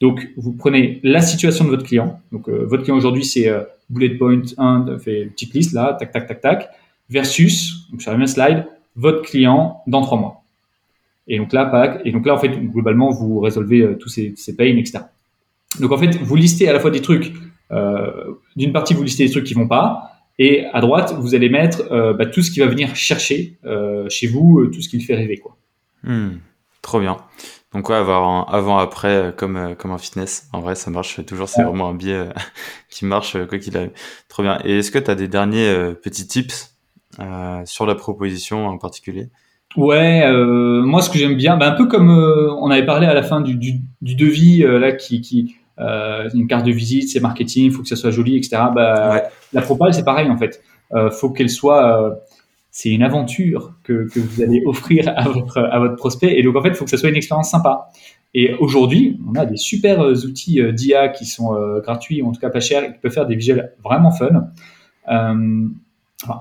Donc, vous prenez la situation de votre client. Donc, votre client aujourd'hui, c'est bullet point 1, fait une petite liste là, tac, tac, tac, tac, versus, donc sur la slide, votre client dans trois mois. Et donc là, et donc là, en fait, globalement, vous résolvez euh, tous ces, ces pains, etc. Donc en fait, vous listez à la fois des trucs, euh, d'une partie, vous listez des trucs qui vont pas, et à droite, vous allez mettre euh, bah, tout ce qui va venir chercher euh, chez vous, euh, tout ce qui le fait rêver. Quoi. Hmm, trop bien. Donc ouais, avoir un avant-après euh, comme euh, comme un fitness. En vrai, ça marche toujours. C'est vraiment un biais euh, qui marche quoi qu'il arrive. Trop bien. Et est-ce que tu as des derniers petits tips sur la proposition en particulier? Ouais, euh, moi ce que j'aime bien, bah, un peu comme on avait parlé à la fin du, du, du devis là qui, qui une carte de visite, c'est marketing, il faut que ça soit joli, etc. Bah, ouais. La propale c'est pareil en fait. Faut qu'elle soit c'est une aventure que, que, vous allez offrir à votre, à votre prospect. Et donc, en fait, il faut que ça soit une expérience sympa. Et aujourd'hui, on a des super euh, outils euh, d'IA qui sont euh, gratuits, en tout cas pas chers, et qui peuvent faire des visuels vraiment fun.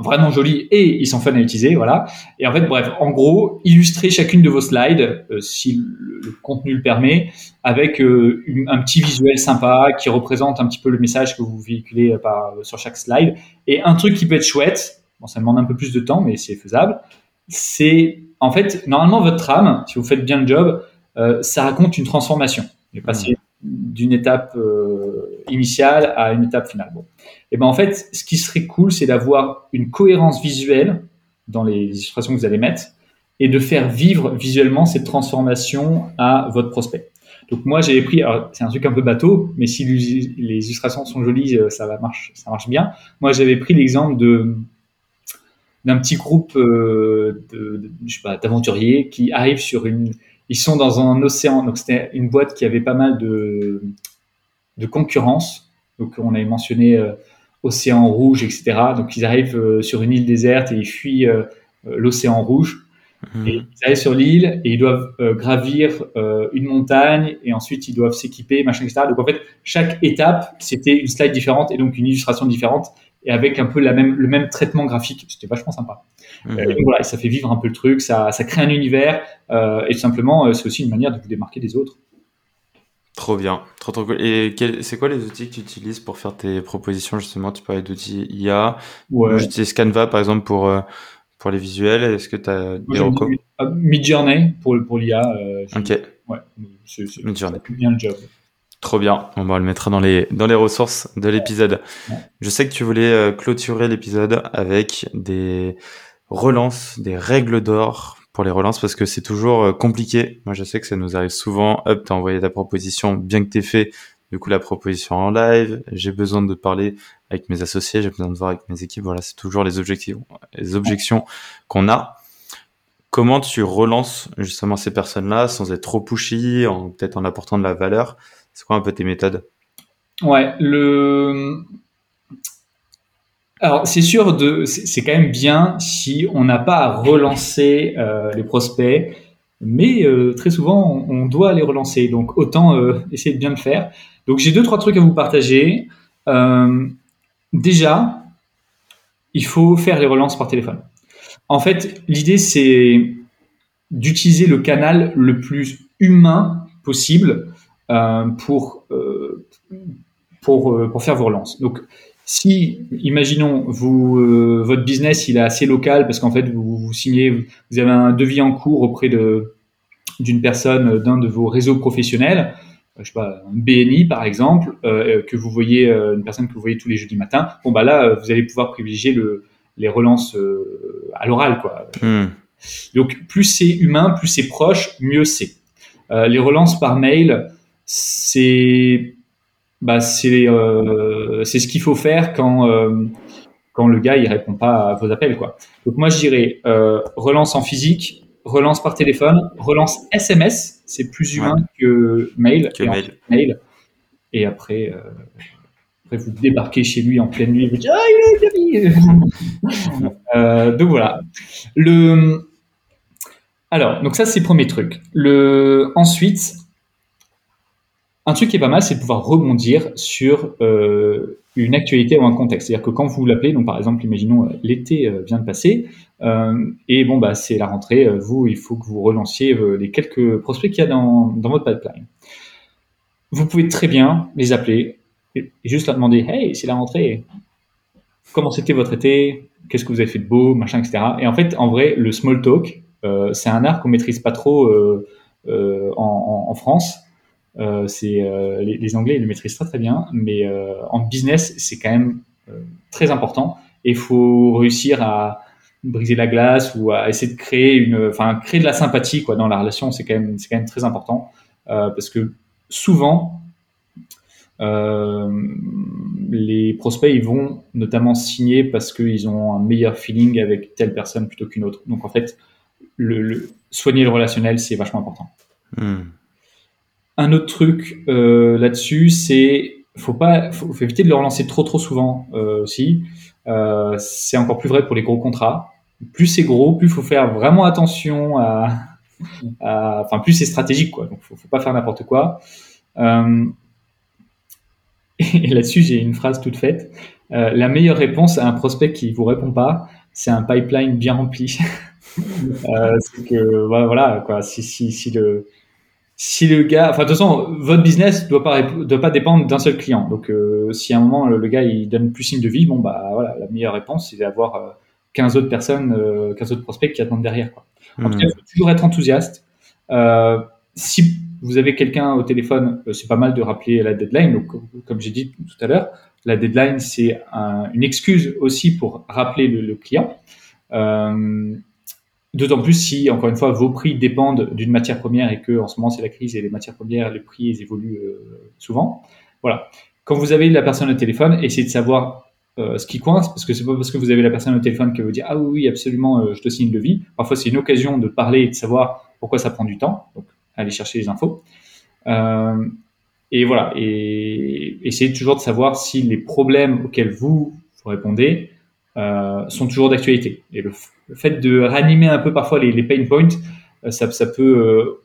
Vraiment jolis et ils sont fun à utiliser, voilà. Et en fait, bref, en gros, illustrez chacune de vos slides, si le, contenu le permet, avec un petit visuel sympa qui représente un petit peu le message que vous véhiculez sur chaque slide. Et un truc qui peut être chouette, bon, ça demande un peu plus de temps, mais c'est faisable. C'est en fait, normalement, votre trame, si vous faites bien le job, euh, ça raconte une transformation. Vous est passé d'une étape euh, initiale à une étape finale. Bon. Et ben en fait, ce qui serait cool, c'est d'avoir une cohérence visuelle dans les illustrations que vous allez mettre et de faire vivre visuellement cette transformation à votre prospect. Donc moi j'avais pris, c'est un truc un peu bateau, mais si les illustrations sont jolies, euh, ça va marche, ça marche bien. Moi j'avais pris l'exemple de d'un petit groupe euh, de, je sais pas d'aventuriers qui arrivent sur une ils sont dans un océan. Donc c'était une boîte qui avait pas mal de de concurrence. Donc on avait mentionné euh, océan rouge etc donc ils arrivent euh, sur une île déserte et ils fuient l'océan rouge. Mmh. et ils arrivent sur l'île et ils doivent gravir une montagne et ensuite ils doivent s'équiper machin etc donc en fait chaque étape c'était une slide différente et donc une illustration différente et avec un peu la même, le même traitement graphique. C'était vachement sympa. Mmh. Euh, donc voilà, ça fait vivre un peu le truc, ça, ça crée un univers, euh, et tout simplement, euh, c'est aussi une manière de vous démarquer des autres. Trop bien, trop trop cool. Et c'est quoi les outils que tu utilises pour faire tes propositions justement? Tu parlais d'outils IA. Ouais. J'utilise Canva par exemple pour euh, pour les visuels. Est-ce que tu as des recours Midjourney pour pour l'IA. Ok. Ouais, c'est bien le job. Trop bien. On va le mettre dans les, dans les ressources de l'épisode. Je sais que tu voulais euh, clôturer l'épisode avec des relances, des règles d'or pour les relances parce que c'est toujours euh, compliqué. Moi, je sais que ça nous arrive souvent. Hop, t'as envoyé ta proposition, bien que t'aies fait du coup la proposition en live. J'ai besoin de parler avec mes associés, j'ai besoin de voir avec mes équipes. Voilà, c'est toujours les objectifs, les objections qu'on a. Comment tu relances justement ces personnes-là sans être trop pushy, en peut-être en apportant de la valeur? C'est quoi un peu tes méthodes? Ouais, le alors, c'est sûr, de, c'est quand même bien si on n'a pas à relancer euh, les prospects, mais euh, très souvent, on, doit les relancer. Donc, autant euh, essayer de bien le faire. Donc, j'ai deux, trois trucs à vous partager. déjà, il faut faire les relances par téléphone. En fait, l'idée, c'est d'utiliser le canal le plus humain possible pour, pour, pour faire vos relances. Donc, si, imaginons, vous, euh, votre business il est assez local parce qu'en fait vous, vous, signez, vous avez un devis en cours auprès de d'une personne d'un de vos réseaux professionnels, euh, je sais pas, un BNI par exemple, euh, que vous voyez, une personne que vous voyez tous les jeudis matins. Bon bah là, vous allez pouvoir privilégier le, les relances à l'oral quoi. Hmm. Donc plus c'est humain, plus c'est proche, mieux c'est. les relances par mail, c'est bah c'est euh, c'est ce qu'il faut faire quand euh, quand le gars il répond pas à vos appels quoi. Donc moi je dirais euh, relance en physique, relance par téléphone, relance SMS, c'est plus humain que mail, que et mail. Et après, après vous débarquez chez lui en pleine nuit, vous dites ah il euh, donc voilà. Le alors donc ça c'est le premier truc. Le ensuite un truc qui est pas mal, c'est de pouvoir rebondir sur euh, une actualité ou un contexte. C'est-à-dire que quand vous l'appelez, donc par exemple, imaginons euh, l'été euh, vient de passer, et bon bah c'est la rentrée, vous il faut que vous relanciez les quelques prospects qu'il y a dans, votre pipeline. Vous pouvez très bien les appeler et, juste leur demander Hey, c'est la rentrée, comment c'était votre été, qu'est-ce que vous avez fait de beau, machin, etc. Et en fait, en vrai, le small talk, c'est un art qu'on maîtrise pas trop en, France. Euh, c'est euh, les, Anglais ils le maîtrisent très très bien, mais euh, en business c'est quand même très important et il faut réussir à briser la glace ou à essayer de créer une, enfin créer de la sympathie quoi dans la relation. C'est quand même c'est quand même très important parce que souvent les prospects ils vont notamment signer parce qu'ils ont un meilleur feeling avec telle personne plutôt qu'une autre. Donc en fait, soigner le relationnel, c'est vachement important. Hmm. Un autre truc euh, là-dessus, c'est faut pas, faut, éviter de le relancer trop trop souvent euh, aussi. Euh, c'est encore plus vrai pour les gros contrats. Plus c'est gros, plus faut faire vraiment attention à, enfin plus c'est stratégique quoi. Donc faut, faut pas faire n'importe quoi. Et là-dessus, j'ai une phrase toute faite. La meilleure réponse à un prospect qui vous répond pas, c'est un pipeline bien rempli. que voilà quoi. Si, si, si le si le gars, enfin de toute façon, votre business doit pas doit pas dépendre d'un seul client. Donc euh, si à un moment le, gars il donne plus signe de vie, bon bah voilà, la meilleure réponse c'est d'avoir euh, 15 autres personnes, euh, 15 autres prospects qui attendent derrière. Quoi. En tout cas, il faut toujours être enthousiaste. Euh, si vous avez quelqu'un au téléphone, euh, c'est pas mal de rappeler la deadline. Donc comme j'ai dit tout à l'heure, la deadline c'est un, une excuse aussi pour rappeler le, le client. Euh, D'autant plus si, encore une fois, vos prix dépendent d'une matière première et que en ce moment c'est la crise et les matières premières, les prix ils évoluent euh, souvent. Voilà. Quand vous avez la personne au téléphone, essayez de savoir euh, ce qui coince, parce que c'est pas parce que vous avez la personne au téléphone que vous dire ah oui, oui absolument, euh, je te signe le vie. Parfois c'est une occasion de parler et de savoir pourquoi ça prend du temps. Donc allez chercher les infos. et voilà. Et essayez toujours de savoir si les problèmes auxquels vous, vous répondez euh, sont toujours d'actualité. Et le, fait de ranimer un peu parfois les, pain points, euh, ça, ça, peut euh,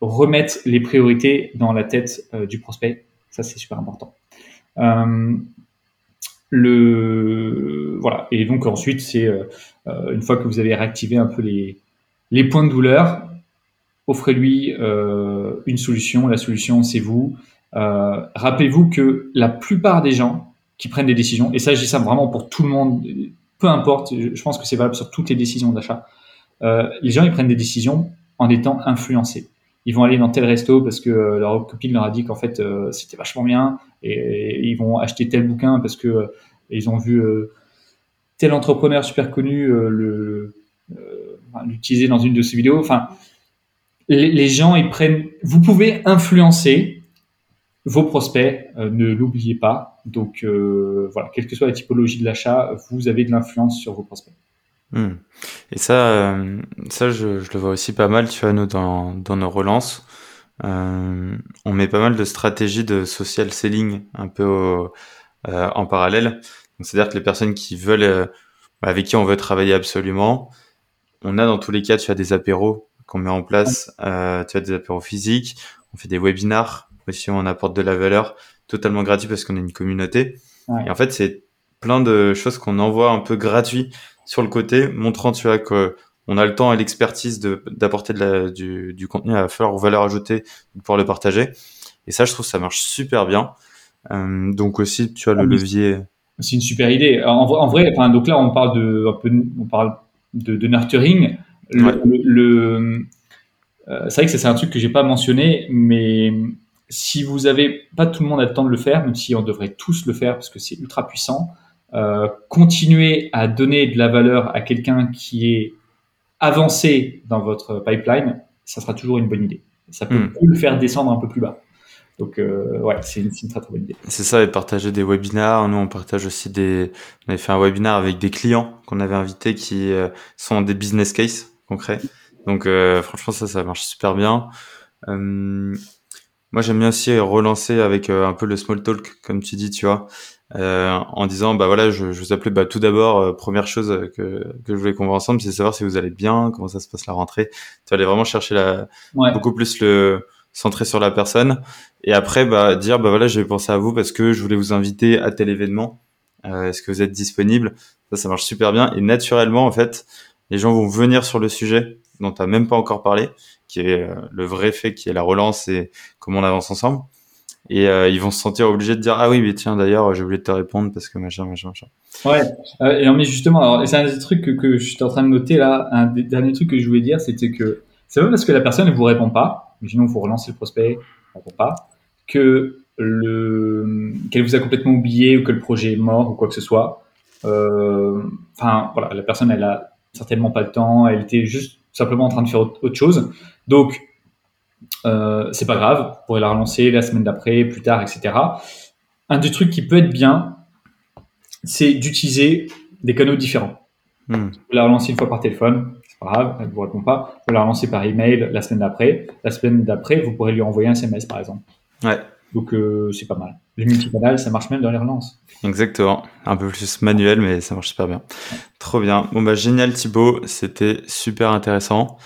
remettre les priorités dans la tête du prospect. Ça, c'est super important. le voilà. Et donc ensuite, c'est une fois que vous avez réactivé un peu les, les points de douleur, offrez-lui une solution. La solution, c'est vous. Rappelez-vous que la plupart des gens qui prennent des décisions. Et ça, je dis ça vraiment pour tout le monde, peu importe. Je pense que c'est valable sur toutes les décisions d'achat. Euh, les gens, ils prennent des décisions en étant influencés. Ils vont aller dans tel resto parce que euh, leur copine leur a dit qu'en fait euh, c'était vachement bien, et, ils vont acheter tel bouquin parce que ils ont vu tel entrepreneur super connu l'utiliser dans une de ses vidéos. Enfin, les gens, ils prennent. Vous pouvez influencer vos prospects, euh, ne l'oubliez pas. Donc euh, voilà, quelle que soit la typologie de l'achat, vous avez de l'influence sur vos prospects. Hmm. Et ça, euh, ça je, je, le vois aussi pas mal, tu vois, nous, dans, dans nos relances. Euh, on met pas mal de stratégies de social selling un peu au, en parallèle. C'est-à-dire que les personnes qui veulent, avec qui on veut travailler absolument, on a dans tous les cas, tu as des apéros qu'on met en place, tu as des apéros physiques, on fait des webinars, aussi on apporte de la valeur totalement gratuit parce qu'on est une communauté. Et en fait, c'est plein de choses qu'on envoie un peu gratuit sur le côté, montrant tu vois que on a le temps et l'expertise d'apporter du, du contenu à faire valeur ajoutée pour le partager. Et ça, je trouve ça marche super bien. Euh, donc aussi, tu as le ah, levier. C'est une super idée. En, en vrai, enfin, donc là, on parle de, un peu, on parle de, de nurturing. Le, euh, c'est vrai que c'est un truc que j'ai pas mentionné, mais si vous avez pas tout le monde a le temps de le faire, même si on devrait tous le faire parce que c'est ultra puissant, euh, continuer à donner de la valeur à quelqu'un qui est avancé dans votre pipeline, ça sera toujours une bonne idée. Ça peut hmm. le faire descendre un peu plus bas. Donc euh, ouais, c'est une, très très bonne idée. C'est ça, et partager des webinars. Nous, on partage aussi des. On avait fait un webinar avec des clients qu'on avait invités qui euh, sont des business case concrets. Donc euh, franchement, ça, ça marche super bien. Moi, j'aime bien aussi relancer avec un peu le small talk, comme tu dis, tu vois. en disant bah voilà je, je vous appelais bah tout d'abord première chose que, que je voulais qu'on voit ensemble c'est savoir si vous allez bien comment ça se passe la rentrée. Tu aller vraiment chercher la beaucoup plus le centré sur la personne. Et après bah dire bah voilà j'ai pensé à vous parce que je voulais vous inviter à tel événement. Euh, est-ce que vous êtes disponible? Ça ça marche super bien. Et naturellement en fait les gens vont venir sur le sujet dont tu même pas encore parlé qui est euh, le vrai fait qui est la relance et comment on avance ensemble. Et euh, ils vont se sentir obligés de dire ah oui mais tiens d'ailleurs j'ai oublié de te répondre parce que machin machin machin. Ouais. Et mais justement alors c'est un des trucs que, je suis en train de noter là un des derniers trucs que je voulais dire c'était que c'est pas parce que la personne ne vous répond pas imaginons il faut relancer le prospect, on pas, que le qu'elle vous a complètement oublié ou que le projet est mort ou quoi que ce soit. Euh, enfin voilà, la personne elle a certainement pas le temps, elle était juste simplement en train de faire autre, chose. Donc euh, c'est pas grave, vous pourrez la relancer la semaine d'après, plus tard, etc. Un des trucs qui peut être bien, c'est d'utiliser des canaux différents. Hmm. Vous la relancer une fois par téléphone, pas grave, elle ne vous répond pas. Vous la relancez par email la semaine d'après. La semaine d'après, vous pourrez lui envoyer un SMS, par exemple. Ouais. Donc, euh, c'est pas mal. Les multicanales, ça marche même dans les relances. Exactement. Un peu plus manuel, mais ça marche super bien. Trop bien. Bon, bah, génial, Thibaut. C'était super intéressant.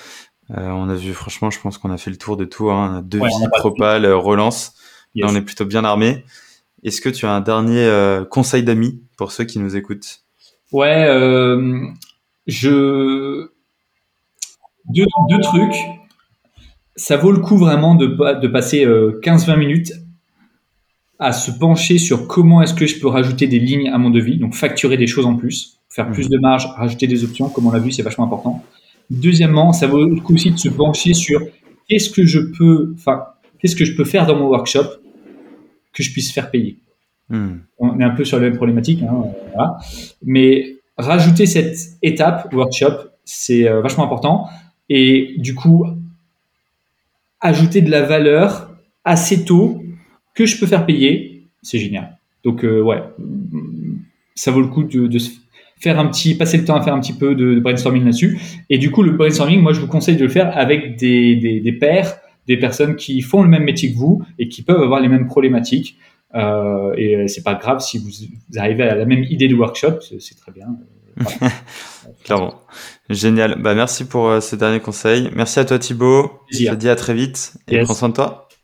Euh, on a vu, franchement, je pense qu'on a fait le tour de tout. Hein. Devis, propal, euh, relance. Là, on est plutôt bien armé. Est-ce que tu as un dernier conseil d'amis pour ceux qui nous écoutent? Ouais, je deux, deux, trucs. Ça vaut le coup vraiment de, de passer 15-20 euh, minutes à se pencher sur comment est-ce que je peux rajouter des lignes à mon devis, donc facturer des choses en plus, faire plus de marge, rajouter des options, comme on l'a vu, c'est vachement important. Deuxièmement, ça vaut le coup aussi de se pencher sur qu'est-ce que je peux, enfin, qu'est-ce que je peux faire dans mon workshop que je puisse faire payer. Hmm. On est un peu sur la même problématique, hein, voilà. mais rajouter cette étape workshop, c'est euh, vachement important et du coup ajouter de la valeur assez tôt que je peux faire payer, c'est génial. Donc euh, ouais, ça vaut le coup de, de, faire un petit, passer le temps à faire un petit peu de, brainstorming là-dessus. Et du coup, le brainstorming, moi, je vous conseille de le faire avec des, des, des pairs, des personnes qui font le même métier que vous et qui peuvent avoir les mêmes problématiques. Euh, et c'est pas grave si vous, vous, arrivez à la même idée de workshop, c'est très bien. Clairement. Génial. Bah, merci pour euh, ce dernier conseil. Merci à toi Thibaut. Je te dis à très vite et prends soin de toi.